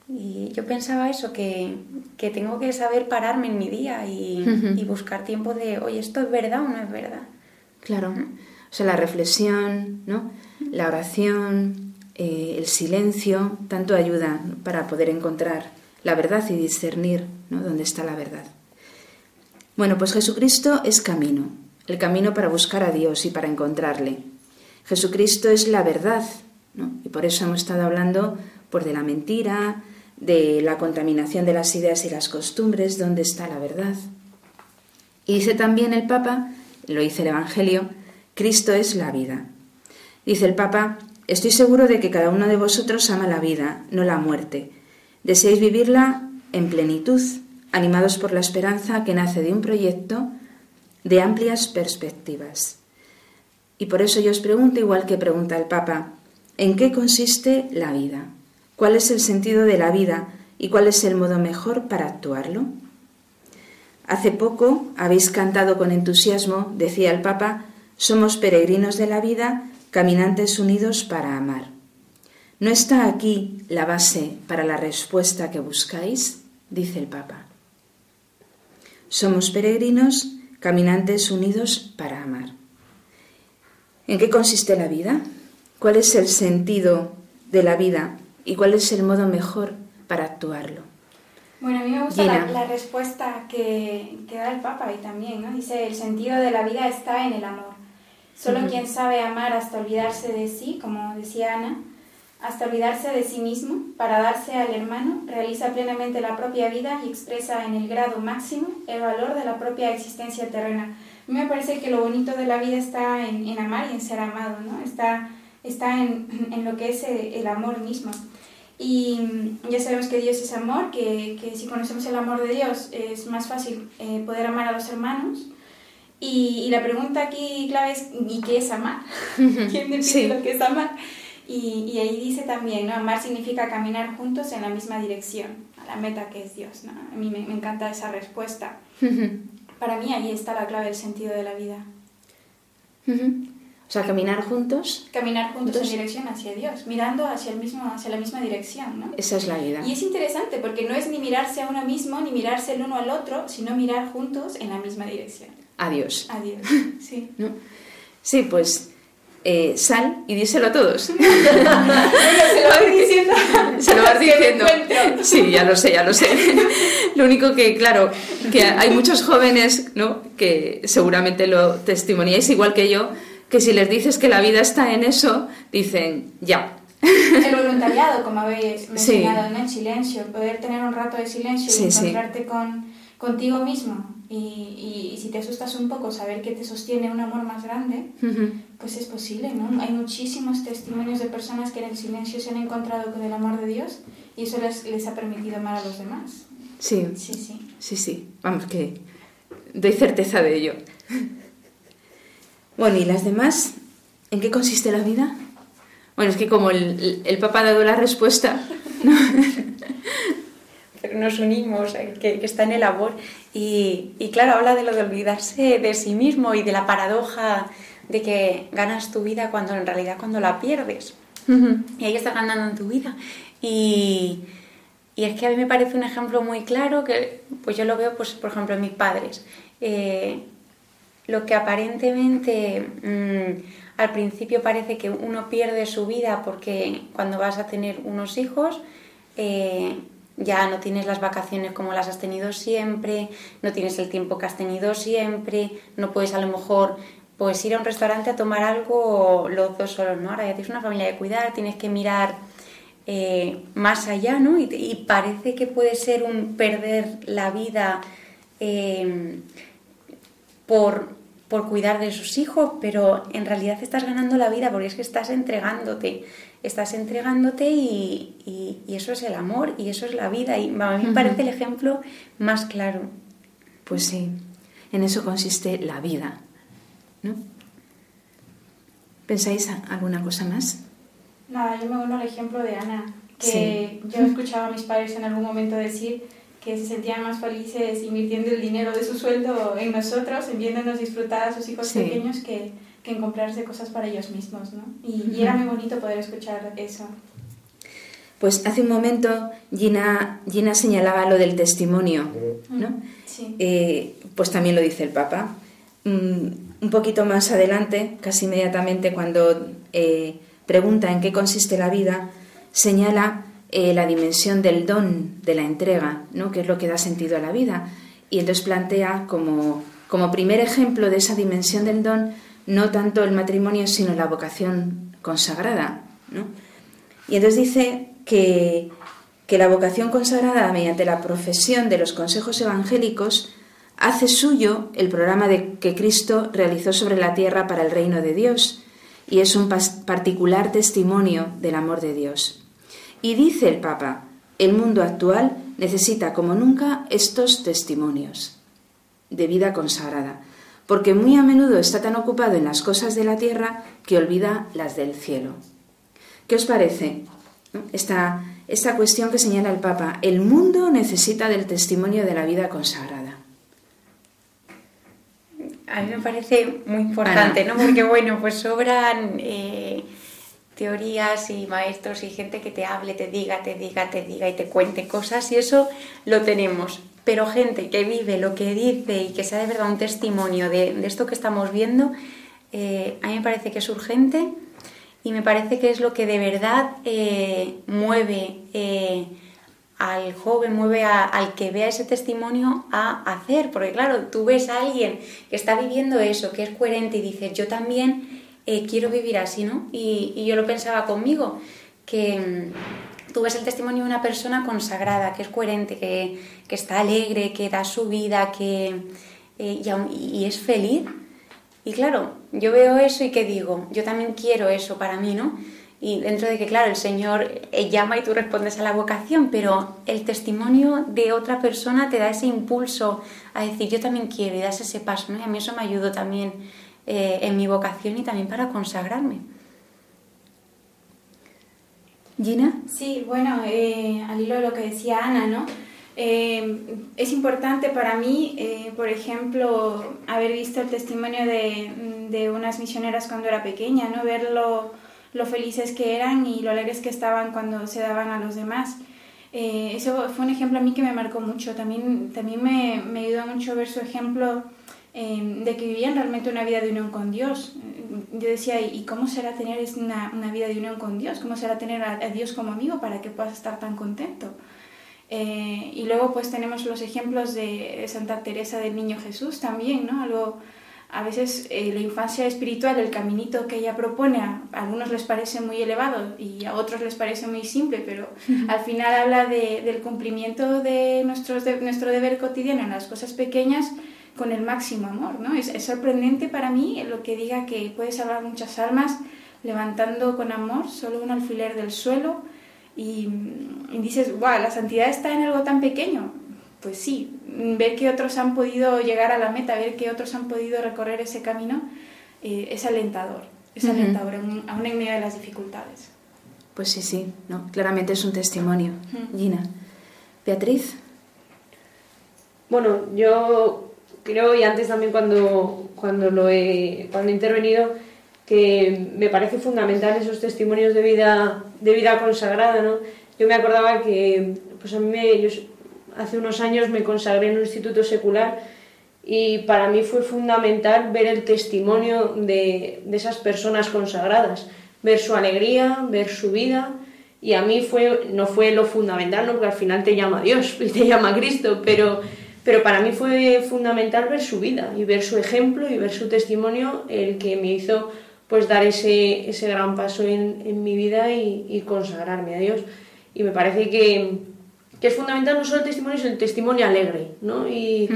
Y yo pensaba eso, que, tengo que saber pararme en mi día y, buscar tiempo de, oye, ¿esto es verdad o no es verdad? Claro. O sea, la reflexión, ¿no? La oración, eh, el silencio, tanto ayuda para poder encontrar la verdad y discernir ¿no? dónde está la verdad. Bueno, pues Jesucristo es camino, el camino para buscar a Dios y para encontrarle. Jesucristo es la verdad, ¿no? y por eso hemos estado hablando por de la mentira, de la contaminación de las ideas y las costumbres, dónde está la verdad. Y dice también el Papa, lo dice el Evangelio, Cristo es la vida. Dice el Papa, estoy seguro de que cada uno de vosotros ama la vida, no la muerte. Deseáis vivirla en plenitud, animados por la esperanza que nace de un proyecto de amplias perspectivas. Y por eso yo os pregunto, igual que pregunta el Papa, ¿en qué consiste la vida? cuál es el sentido de la vida y cuál es el modo mejor para actuarlo. Hace poco habéis cantado con entusiasmo, decía el Papa, somos peregrinos de la vida, caminantes unidos para amar. ¿No está aquí la base para la respuesta que buscáis? dice el Papa. Somos peregrinos, caminantes unidos para amar. ¿En qué consiste la vida? ¿Cuál es el sentido de la vida y cuál es el modo mejor para actuarlo. Bueno, a mí me gusta la, respuesta que, da el Papa y también, ¿no? Dice, el sentido de la vida está en el amor. Solo quien sabe amar hasta olvidarse de sí, como decía Ana, hasta olvidarse de sí mismo para darse al hermano, realiza plenamente la propia vida y expresa en el grado máximo el valor de la propia existencia terrena. Me parece que lo bonito de la vida está en, amar y en ser amado, ¿no? Está, está en, [LAUGHS] en lo que es el, amor mismo. Y ya sabemos que Dios es amor, que, que, si conocemos el amor de Dios es más fácil eh, poder amar a los hermanos. Y, y, la pregunta aquí clave es, ¿y qué es amar? [LAUGHS] ¿Quién define lo que es amar? Y, y, ahí dice también, ¿no? Amar significa caminar juntos en la misma dirección, a la meta que es Dios, ¿no? A mí me, me encanta esa respuesta. [LAUGHS] Para mí ahí está la clave del sentido de la vida. O sea, caminar juntos. Caminar juntos en dirección hacia Dios, mirando hacia, el mismo, hacia la misma dirección, ¿no? Esa es la vida. Y es interesante porque no es ni mirarse a uno mismo, ni mirarse el uno al otro, sino mirar juntos en la misma dirección. Adiós. Adiós, [LAUGHS] sí. ¿No? Sí, pues eh, sal y díselo a todos. [LAUGHS] [LAUGHS] se lo vas diciendo. Se lo vas diciendo. Sí, ya lo sé, ya lo sé. [LAUGHS] Lo único que, claro, que hay muchos jóvenes, ¿no? Que seguramente lo testimoniáis igual que yo, que si les dices que la vida está en eso, dicen, ya. El voluntariado, como habéis mencionado, en el silencio, poder tener un rato de silencio y encontrarte con, contigo mismo y, y, si te asustas un poco, saber que te sostiene un amor más grande, pues es posible, ¿no? Hay muchísimos testimonios de personas que en el silencio se han encontrado con el amor de Dios y eso les, les ha permitido amar a los demás. Sí. Sí, sí. Sí, sí. Vamos, que doy certeza de ello. Bueno, ¿y las demás? ¿En qué consiste la vida? Bueno, es que como el, el, Papa ha dado la respuesta, [LAUGHS] pero nos unimos, eh, que, que, está en el amor. Y, y, claro, habla de lo de olvidarse de sí mismo y de la paradoja de que ganas tu vida cuando en realidad cuando la pierdes. Y ahí estás ganando en tu vida. Y, y, es que a mí me parece un ejemplo muy claro que pues yo lo veo, pues, por ejemplo, en mis padres. Eh, lo que aparentemente mmm, al principio parece que uno pierde su vida porque cuando vas a tener unos hijos, eh, ya no tienes las vacaciones como las has tenido siempre, no tienes el tiempo que has tenido siempre, no puedes a lo mejor pues ir a un restaurante a tomar algo los dos solos, ¿no? Ahora ya tienes una familia de cuidar, tienes que mirar eh, más allá, ¿no? Y, parece que puede ser un perder la vida eh, por, por cuidar de sus hijos, pero en realidad estás ganando la vida porque es que estás entregándote estás entregándote y, eso es el amor y eso es la vida. Y a mí me parece el ejemplo más claro. Pues sí, en eso consiste la vida. ¿no? ¿Pensáis alguna cosa más? Nada, yo me uno al ejemplo de Ana, que yo escuchaba a mis padres en algún momento decir que se sentían más felices invirtiendo el dinero de su sueldo en nosotros, en viéndonos disfrutar a sus hijos pequeños que que en comprarse cosas para ellos mismos, ¿no? Y, era muy bonito poder escuchar eso. Pues hace un momento Gina, Gina señalaba lo del testimonio, ¿no? Sí. Eh, pues también lo dice el Papa. Mm, un poquito más adelante, casi inmediatamente, cuando eh, pregunta en qué consiste la vida, señala eh, la dimensión del don, de la entrega, ¿no? que es lo que da sentido a la vida. Y entonces plantea como, como primer ejemplo de esa dimensión del don no tanto el matrimonio, sino la vocación consagrada. ¿no? Y entonces dice que, que la vocación consagrada, mediante la profesión de los consejos evangélicos, hace suyo el programa que Cristo realizó sobre la tierra para el reino de Dios y es un particular testimonio del amor de Dios. Y dice el Papa, el mundo actual necesita como nunca estos testimonios de vida consagrada, porque muy a menudo está tan ocupado en las cosas de la tierra que olvida las del cielo. ¿Qué os parece esta, esta cuestión que señala el Papa? El mundo necesita del testimonio de la vida consagrada. A mí me parece muy importante, ¿no? Porque bueno, pues sobran eh, teorías y maestros y gente que te hable, te diga, te diga, te diga y te cuente cosas y eso lo tenemos pero gente que vive lo que dice y que sea de verdad un testimonio de, esto que estamos viendo, eh, a mí me parece que es urgente y me parece que es lo que de verdad eh, mueve eh, al joven, mueve al que vea ese testimonio a hacer, porque claro, tú ves a alguien que está viviendo eso, que es coherente y dices, yo también quiero vivir así, ¿no? Y, y yo lo pensaba conmigo, que tú ves el testimonio de una persona consagrada, que es coherente, que, está alegre, que da su vida, que, eh, y, es feliz, Y claro, yo veo eso y ¿qué digo? Yo también quiero eso para mí, ¿no? Y dentro de que, claro, el Señor eh, llama y tú respondes a la vocación, pero el testimonio de otra persona te da ese impulso a decir, yo también quiero y das ese paso, ¿no? Y a mí eso me ayudó también eh, en mi vocación y también para consagrarme. Gina. Sí, bueno, eh, al hilo de lo que decía Ana, ¿no? es importante para mí, por ejemplo, haber visto el testimonio de, de, unas misioneras cuando era pequeña, ¿no? Verlo lo felices que eran y lo alegres que estaban cuando se daban a los demás. Eh, eso fue un ejemplo a mí que me marcó mucho. También, también me, me ayudó mucho ver su ejemplo eh, de que vivían realmente una vida de unión con Dios. Yo decía, ¿y cómo será tener una, una vida de unión con Dios? ¿Cómo será tener a, Dios como amigo para que puedas estar tan contento? Eh, y luego pues tenemos los ejemplos de Santa Teresa del Niño Jesús también, ¿no? Algo a veces eh, la infancia espiritual, el caminito que ella propone, a algunos les parece muy elevado y a otros les parece muy simple, pero al final habla de, del cumplimiento de, nuestros de nuestro deber cotidiano en las cosas pequeñas con el máximo amor. ¿no? Es, sorprendente para mí lo que diga que puede salvar muchas almas levantando con amor solo un alfiler del suelo y, y dices, wow, la santidad está en algo tan pequeño pues sí, ver que otros han podido llegar a la meta, ver que otros han podido recorrer ese camino, eh, es alentador, es alentador, aún en medio de las dificultades. Pues sí, sí, no, claramente es un testimonio. Gina. Beatriz. Bueno, yo creo, y antes también cuando, cuando, lo he, cuando he intervenido, que me parece fundamental esos testimonios de vida, de vida consagrada, ¿no? Yo me acordaba que, pues a mí me, yo hace unos años me consagré en un instituto secular y para mí fue fundamental ver el testimonio de, esas personas consagradas, ver su alegría, ver su vida y a mí fue, no fue lo fundamental, ¿no? porque al final te llama Dios [LAUGHS] y te llama Cristo, pero, pero para mí fue fundamental ver su vida y ver su ejemplo y ver su testimonio el que me hizo pues dar ese, ese gran paso en, en mi vida y, y consagrarme a Dios. Y me parece que, que es fundamental no solo el testimonio, sino el testimonio alegre, ¿no? Y,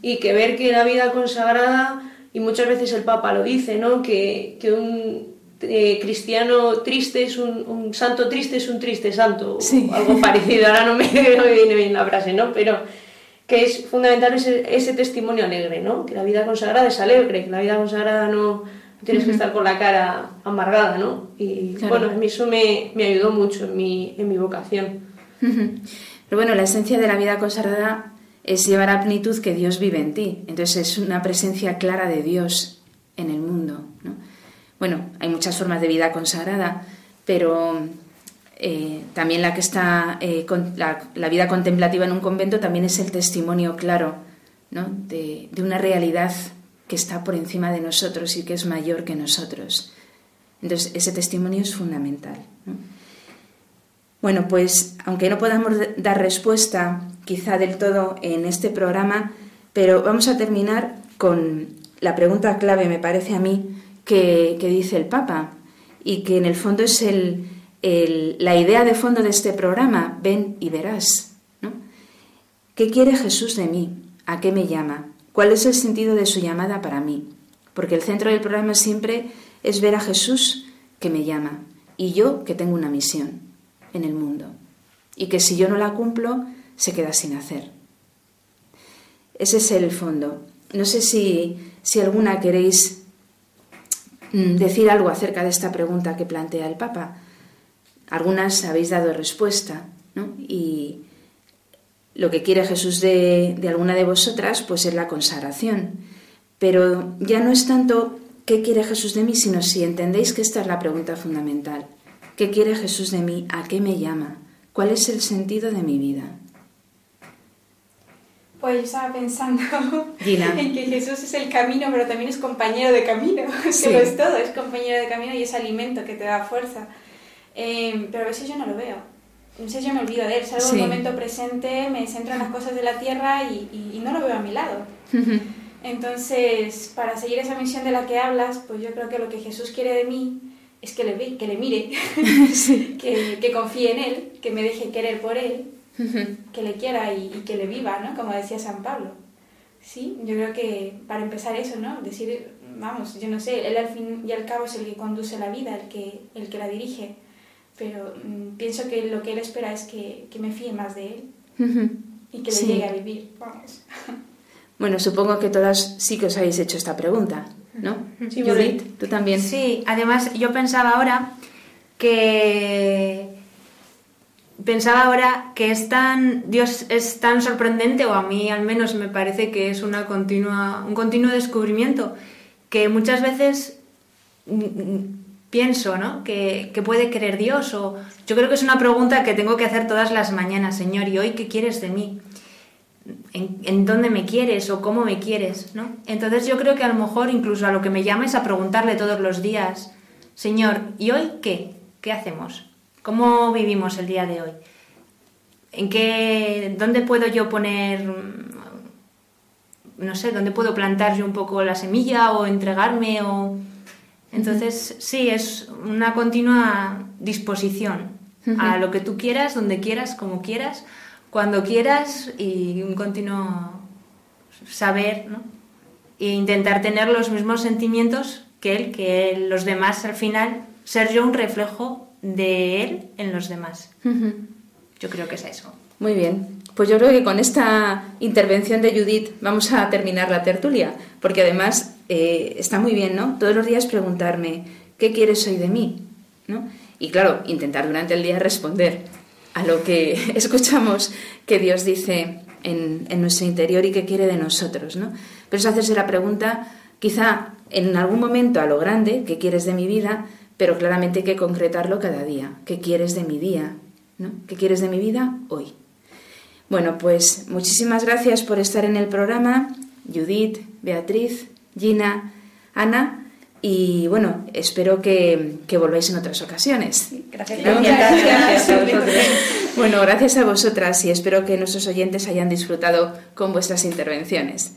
y, que ver que la vida consagrada, y muchas veces el Papa lo dice, ¿no? Que, que un eh, cristiano triste es un, un, santo triste es un triste santo, o algo parecido, ahora [LAUGHS] no me, viene bien la frase, ¿no? Pero que es fundamental ese, ese, testimonio alegre, ¿no? Que la vida consagrada es alegre, que la vida consagrada no, tienes que estar con la cara amargada, ¿no? Y bueno, a mí eso me, me ayudó mucho en mi, en mi vocación. Pero bueno, la esencia de la vida consagrada es llevar a plenitud que Dios vive en ti. Entonces es una presencia clara de Dios en el mundo. Bueno, hay muchas formas de vida consagrada, pero eh, también la que está eh, la, vida contemplativa en un convento también es el testimonio claro de, de, una realidad que está por encima de nosotros y que es mayor que nosotros. Entonces ese testimonio es fundamental. ¿no? Bueno, pues aunque no podamos dar respuesta quizá del todo en este programa, pero vamos a terminar con la pregunta clave, me parece a mí, que, dice el Papa y que en el fondo es la idea de fondo de este programa, ven y verás. ¿no? ¿Qué quiere Jesús de mí? ¿A qué me llama? ¿Cuál es el sentido de su llamada para mí? Porque el centro del programa siempre es ver a Jesús que me llama y yo que tengo una misión en el mundo y que si yo no la cumplo se queda sin hacer. Ese es el fondo. No sé si, si alguna queréis mm, decir algo acerca de esta pregunta que plantea el Papa. Algunas habéis dado respuesta, ¿no? Y lo que quiere Jesús de, de alguna de vosotras, pues es la consagración. Pero ya no es tanto qué quiere Jesús de mí, sino si entendéis que esta es la pregunta fundamental. ¿Qué quiere Jesús de mí? ¿A qué me llama? ¿Cuál es el sentido de mi vida? Pues yo estaba pensando [LAUGHS] en que Jesús es el camino, pero también es compañero de camino. [LAUGHS] Sí. es todo, es compañero de camino y es alimento que te da fuerza. Eh, pero a veces yo no lo veo. Veces yo me olvido de él. Salgo sí. un momento presente, me centro en las cosas de la tierra y, y, no lo veo a mi lado. [LAUGHS] Entonces, para seguir esa misión de la que hablas, pues yo creo que lo que Jesús quiere de mí es que le, que le mire, [LAUGHS] [LAUGHS] que, que, confíe en él, que me deje querer por él, que le quiera y, que le viva, ¿no? Como decía San Pablo. Sí, yo creo que para empezar eso, ¿no? Decir, vamos, yo no sé, él al fin y al cabo es el que conduce la vida, el que, el que la dirige, pero mm, pienso que lo que él espera es que, que me fíe más de él y que le llegue a vivir, vamos. [LAUGHS] Bueno, supongo que todas sí que os habéis hecho esta pregunta, ¿no? Sí, Judith, tú también. Sí, además yo pensaba ahora que pensaba ahora que es tan Dios es tan sorprendente o a mí al menos me parece que es una continua un continuo descubrimiento que muchas veces mm, mm, pienso ¿no? que, que, puede querer Dios o yo creo que es una pregunta que tengo que hacer todas las mañanas Señor y hoy qué quieres de mí ¿En, en, dónde me quieres o cómo me quieres ¿no? entonces yo creo que a lo mejor incluso a lo que me llama es a preguntarle todos los días Señor ¿y hoy qué? ¿qué hacemos? ¿Cómo vivimos el día de hoy? ¿En qué, dónde puedo yo poner, no sé, dónde puedo plantar yo un poco la semilla o entregarme? O... Entonces, sí, es una continua disposición a lo que tú quieras, donde quieras, como quieras, cuando quieras y un continuo saber, ¿no? E intentar tener los mismos sentimientos que él, que los demás al final, ser yo un reflejo de él en los demás. Yo creo que es eso. Muy bien. Pues yo creo que con esta intervención de Judith vamos a terminar la tertulia, porque además eh, está muy bien, ¿no? Todos los días preguntarme, ¿qué quieres hoy de mí? ¿No? Y claro, intentar durante el día responder a lo que [LAUGHS] escuchamos que Dios dice en, en nuestro interior y que quiere de nosotros, ¿no? Pero es hacerse la pregunta, quizá en algún momento a lo grande, ¿qué quieres de mi vida? pero claramente hay que concretarlo cada día. ¿Qué quieres de mi día? ¿No? ¿Qué quieres de mi vida hoy? Bueno, pues muchísimas gracias por estar en el programa, Judith, Beatriz, Gina, Ana, y bueno, espero que, que volváis en otras ocasiones. gracias. gracias a vosotros. [LAUGHS] Bueno, gracias a vosotras y espero que nuestros oyentes hayan disfrutado con vuestras intervenciones.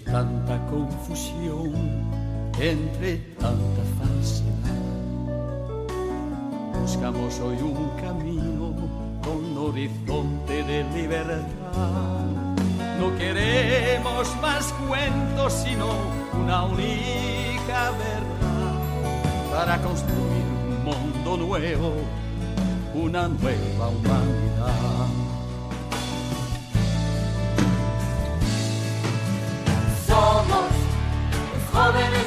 tanta confusión, entre tanta falsedad. Buscamos hoy un camino con horizonte de libertad. No queremos más cuentos, sino una única verdad para construir un mundo nuevo, una nueva humanidad. jóvenes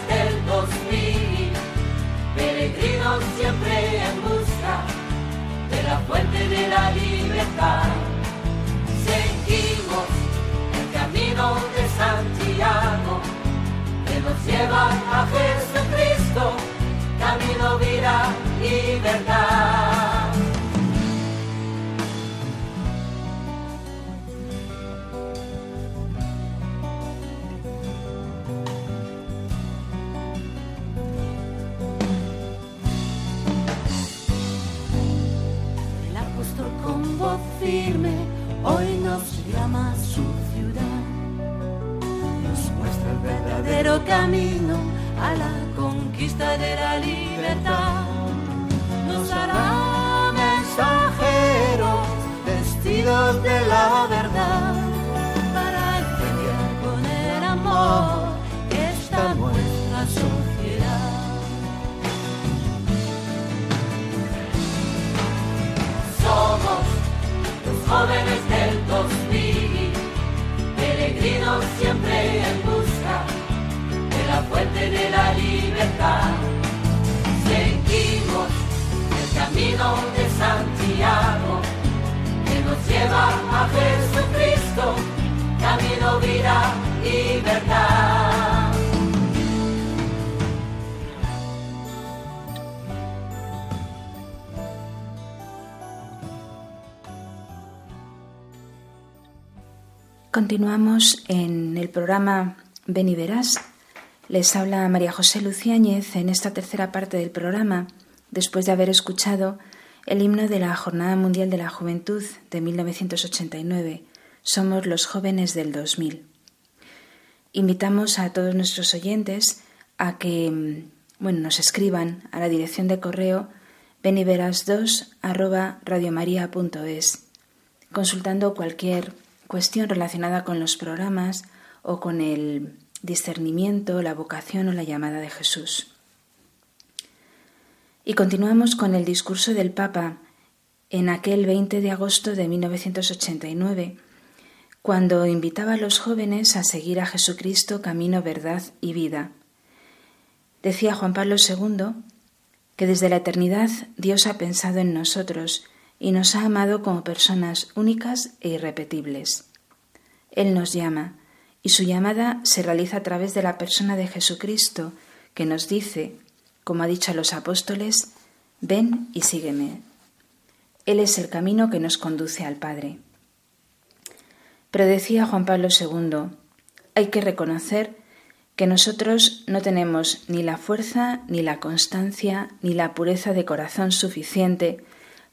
fuente de la libertad. Seguimos el camino de Santiago que nos lleva a Jesucristo, camino, vida y verdad. Continuamos en el programa Ven y Verás. Les habla María José Luciáñez en esta tercera parte del programa, después de haber escuchado el himno de la Jornada Mundial de la Juventud de 1989, Somos los jóvenes del 2000. Invitamos a todos nuestros oyentes a que bueno, nos escriban a la dirección de correo beniveras2 arroba radiomaria.es consultando cualquier cuestión relacionada con los programas o con el discernimiento, la vocación o la llamada de Jesús. Y continuamos con el discurso del Papa en aquel 20 de agosto de 1989, cuando invitaba a los jóvenes a seguir a Jesucristo camino, verdad y vida. Decía Juan Pablo II que desde la eternidad Dios ha pensado en nosotros y nos ha amado como personas únicas e irrepetibles. Él nos llama, y su llamada se realiza a través de la persona de Jesucristo, que nos dice, como ha dicho a los apóstoles, ven y sígueme. Él es el camino que nos conduce al Padre. Pero decía Juan Pablo II, hay que reconocer que nosotros no tenemos ni la fuerza, ni la constancia, ni la pureza de corazón suficiente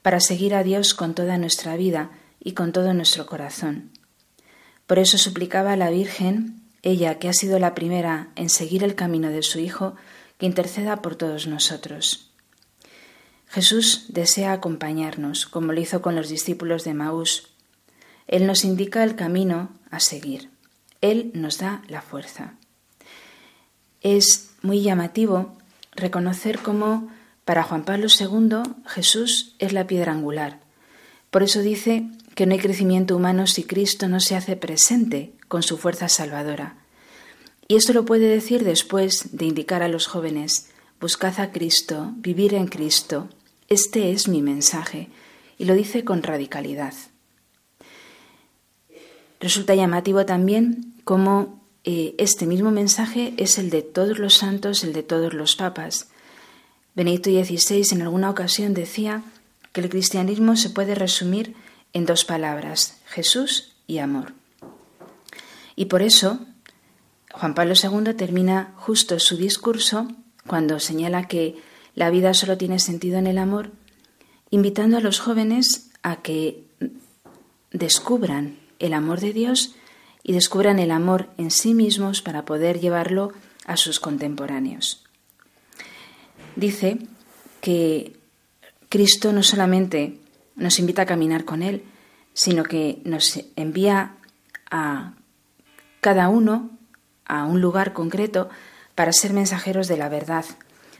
para seguir a Dios con toda nuestra vida y con todo nuestro corazón. Por eso suplicaba a la Virgen, ella que ha sido la primera en seguir el camino de su Hijo, que interceda por todos nosotros. Jesús desea acompañarnos, como lo hizo con los discípulos de Maús. Él nos indica el camino a seguir. Él nos da la fuerza. Es muy llamativo reconocer cómo para Juan Pablo II Jesús es la piedra angular. Por eso dice que no hay crecimiento humano si Cristo no se hace presente con su fuerza salvadora. Y esto lo puede decir después de indicar a los jóvenes, buscad a Cristo, vivir en Cristo. Este es mi mensaje. Y lo dice con radicalidad. Resulta llamativo también cómo eh, este mismo mensaje es el de todos los santos, el de todos los papas. Benedicto XVI en alguna ocasión decía que el cristianismo se puede resumir en dos palabras, Jesús y amor. Y por eso Juan Pablo II termina justo su discurso cuando señala que la vida solo tiene sentido en el amor, invitando a los jóvenes a que descubran el amor de Dios y descubran el amor en sí mismos para poder llevarlo a sus contemporáneos. Dice que Cristo no solamente nos invita a caminar con Él, sino que nos envía a cada uno a un lugar concreto para ser mensajeros de la verdad,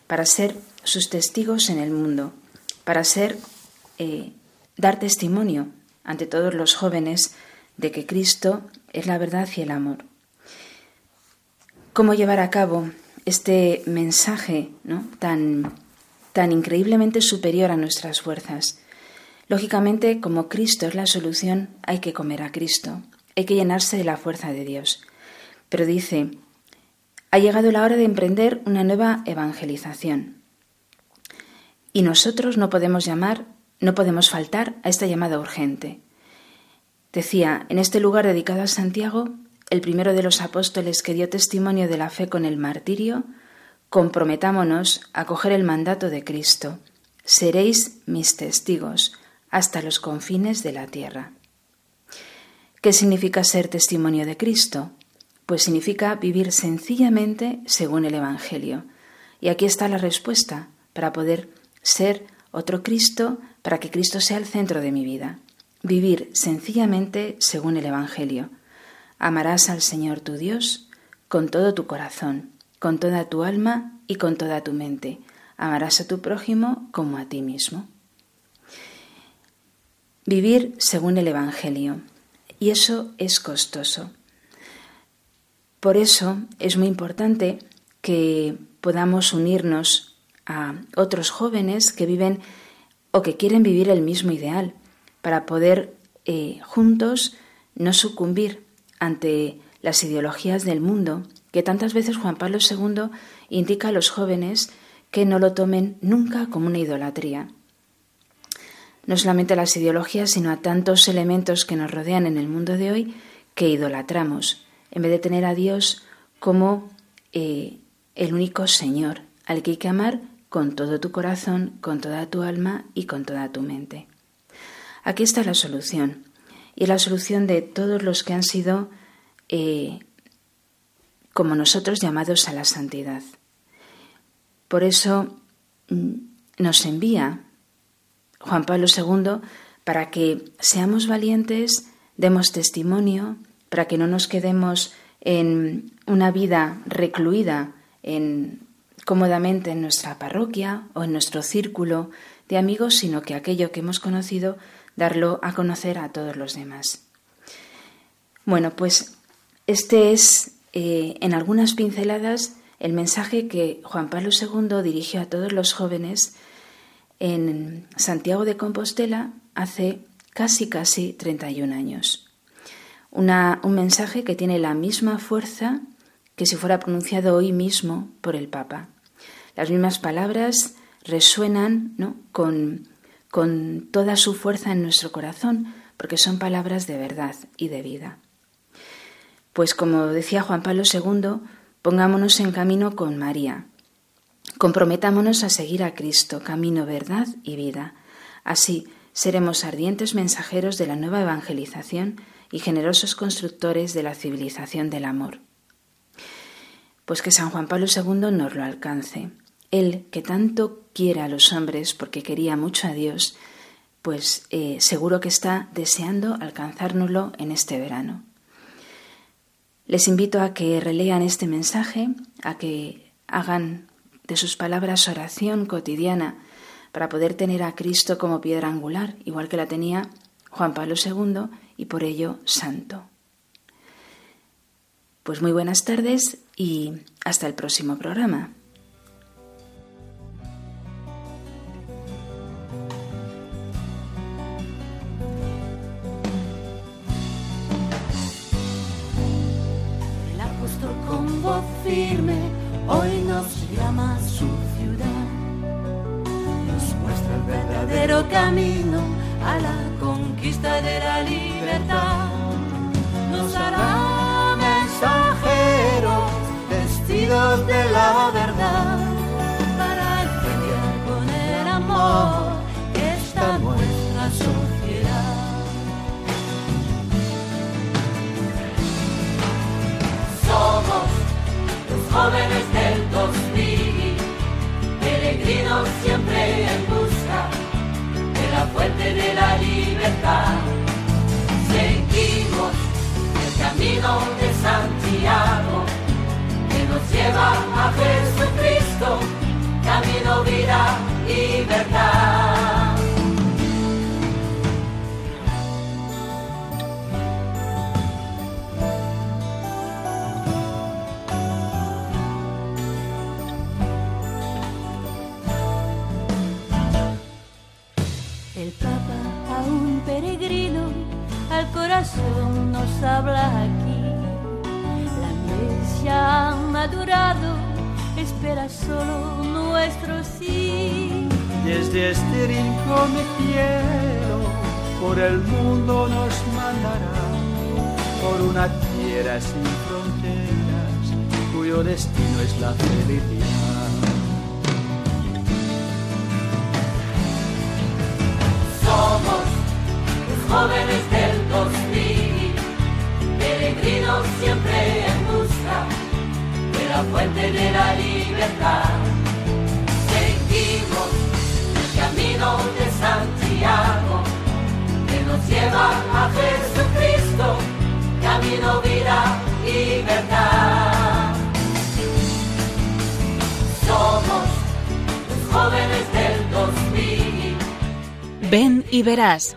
para ser sus testigos en el mundo, para ser eh, dar testimonio ante todos los jóvenes de que Cristo es la verdad y el amor. ¿Cómo llevar a cabo este mensaje ¿no? tan, tan increíblemente superior a nuestras fuerzas? Lógicamente, como Cristo es la solución, hay que comer a Cristo, hay que llenarse de la fuerza de Dios. Pero dice, ha llegado la hora de emprender una nueva evangelización. Y nosotros no podemos llamar, no podemos faltar a esta llamada urgente. Decía, en este lugar dedicado a Santiago, el primero de los apóstoles que dio testimonio de la fe con el martirio, comprometámonos a coger el mandato de Cristo. Seréis mis testigos hasta los confines de la tierra. ¿Qué significa ser testimonio de Cristo? Pues significa vivir sencillamente según el Evangelio. Y aquí está la respuesta para poder ser otro Cristo, para que Cristo sea el centro de mi vida. Vivir sencillamente según el Evangelio. Amarás al Señor tu Dios con todo tu corazón, con toda tu alma y con toda tu mente. Amarás a tu prójimo como a ti mismo. Vivir según el Evangelio. Y eso es costoso. Por eso es muy importante que podamos unirnos a otros jóvenes que viven o que quieren vivir el mismo ideal, para poder eh, juntos no sucumbir ante las ideologías del mundo, que tantas veces Juan Pablo II indica a los jóvenes que no lo tomen nunca como una idolatría, no solamente a las ideologías, sino a tantos elementos que nos rodean en el mundo de hoy que idolatramos, en vez de tener a Dios como eh, el único Señor, al que hay que amar con todo tu corazón, con toda tu alma y con toda tu mente. Aquí está la solución, y la solución de todos los que han sido, eh, como nosotros, llamados a la santidad. Por eso mm, nos envía Juan Pablo II para que seamos valientes, demos testimonio, para que no nos quedemos en una vida recluida en, cómodamente en nuestra parroquia o en nuestro círculo de amigos, sino que aquello que hemos conocido, darlo a conocer a todos los demás. Bueno, pues este es, eh, en algunas pinceladas, el mensaje que Juan Pablo II dirigió a todos los jóvenes en Santiago de Compostela hace casi, casi 31 años. un mensaje que tiene la misma fuerza que si fuera pronunciado hoy mismo por el Papa. Las mismas palabras resuenan ¿no? con, con toda su fuerza en nuestro corazón, porque son palabras de verdad y de vida. Pues como decía Juan Pablo II, pongámonos en camino con María. Comprometámonos a seguir a Cristo, camino, verdad y vida. Así seremos ardientes mensajeros de la nueva evangelización y generosos constructores de la civilización del amor. Pues que San Juan Pablo II nos lo alcance. Él, que tanto quiere a los hombres porque quería mucho a Dios, pues eh, seguro que está deseando alcanzárnoslo en este verano. Les invito a que relean este mensaje, a que hagan de sus palabras oración cotidiana para poder tener a Cristo como piedra angular, igual que la tenía Juan Pablo II y por ello santo. Pues muy buenas tardes y hasta el próximo programa. Firme hoy nos llama su ciudad. Nos muestra el verdadero camino a la conquista de la libertad. Nos hará mensajeros vestidos de la verdad para enseñar con el amor siempre en busca de la fuente de la libertad. Seguimos el camino de Santiago que nos lleva a Jesucristo, camino, vida y corazón nos habla aquí. La iglesia ha madurado, espera solo nuestro sí. Desde este rincón de cielo, por el mundo nos mandará, por una tierra sin fronteras, cuyo destino es la felicidad. Somos jóvenes 2000, peregrinos siempre en busca de la fuente de la libertad. Seguimos el camino de Santiago que nos lleva a Jesucristo, camino, vida y verdad. Somos los jóvenes del 2000. Ven y verás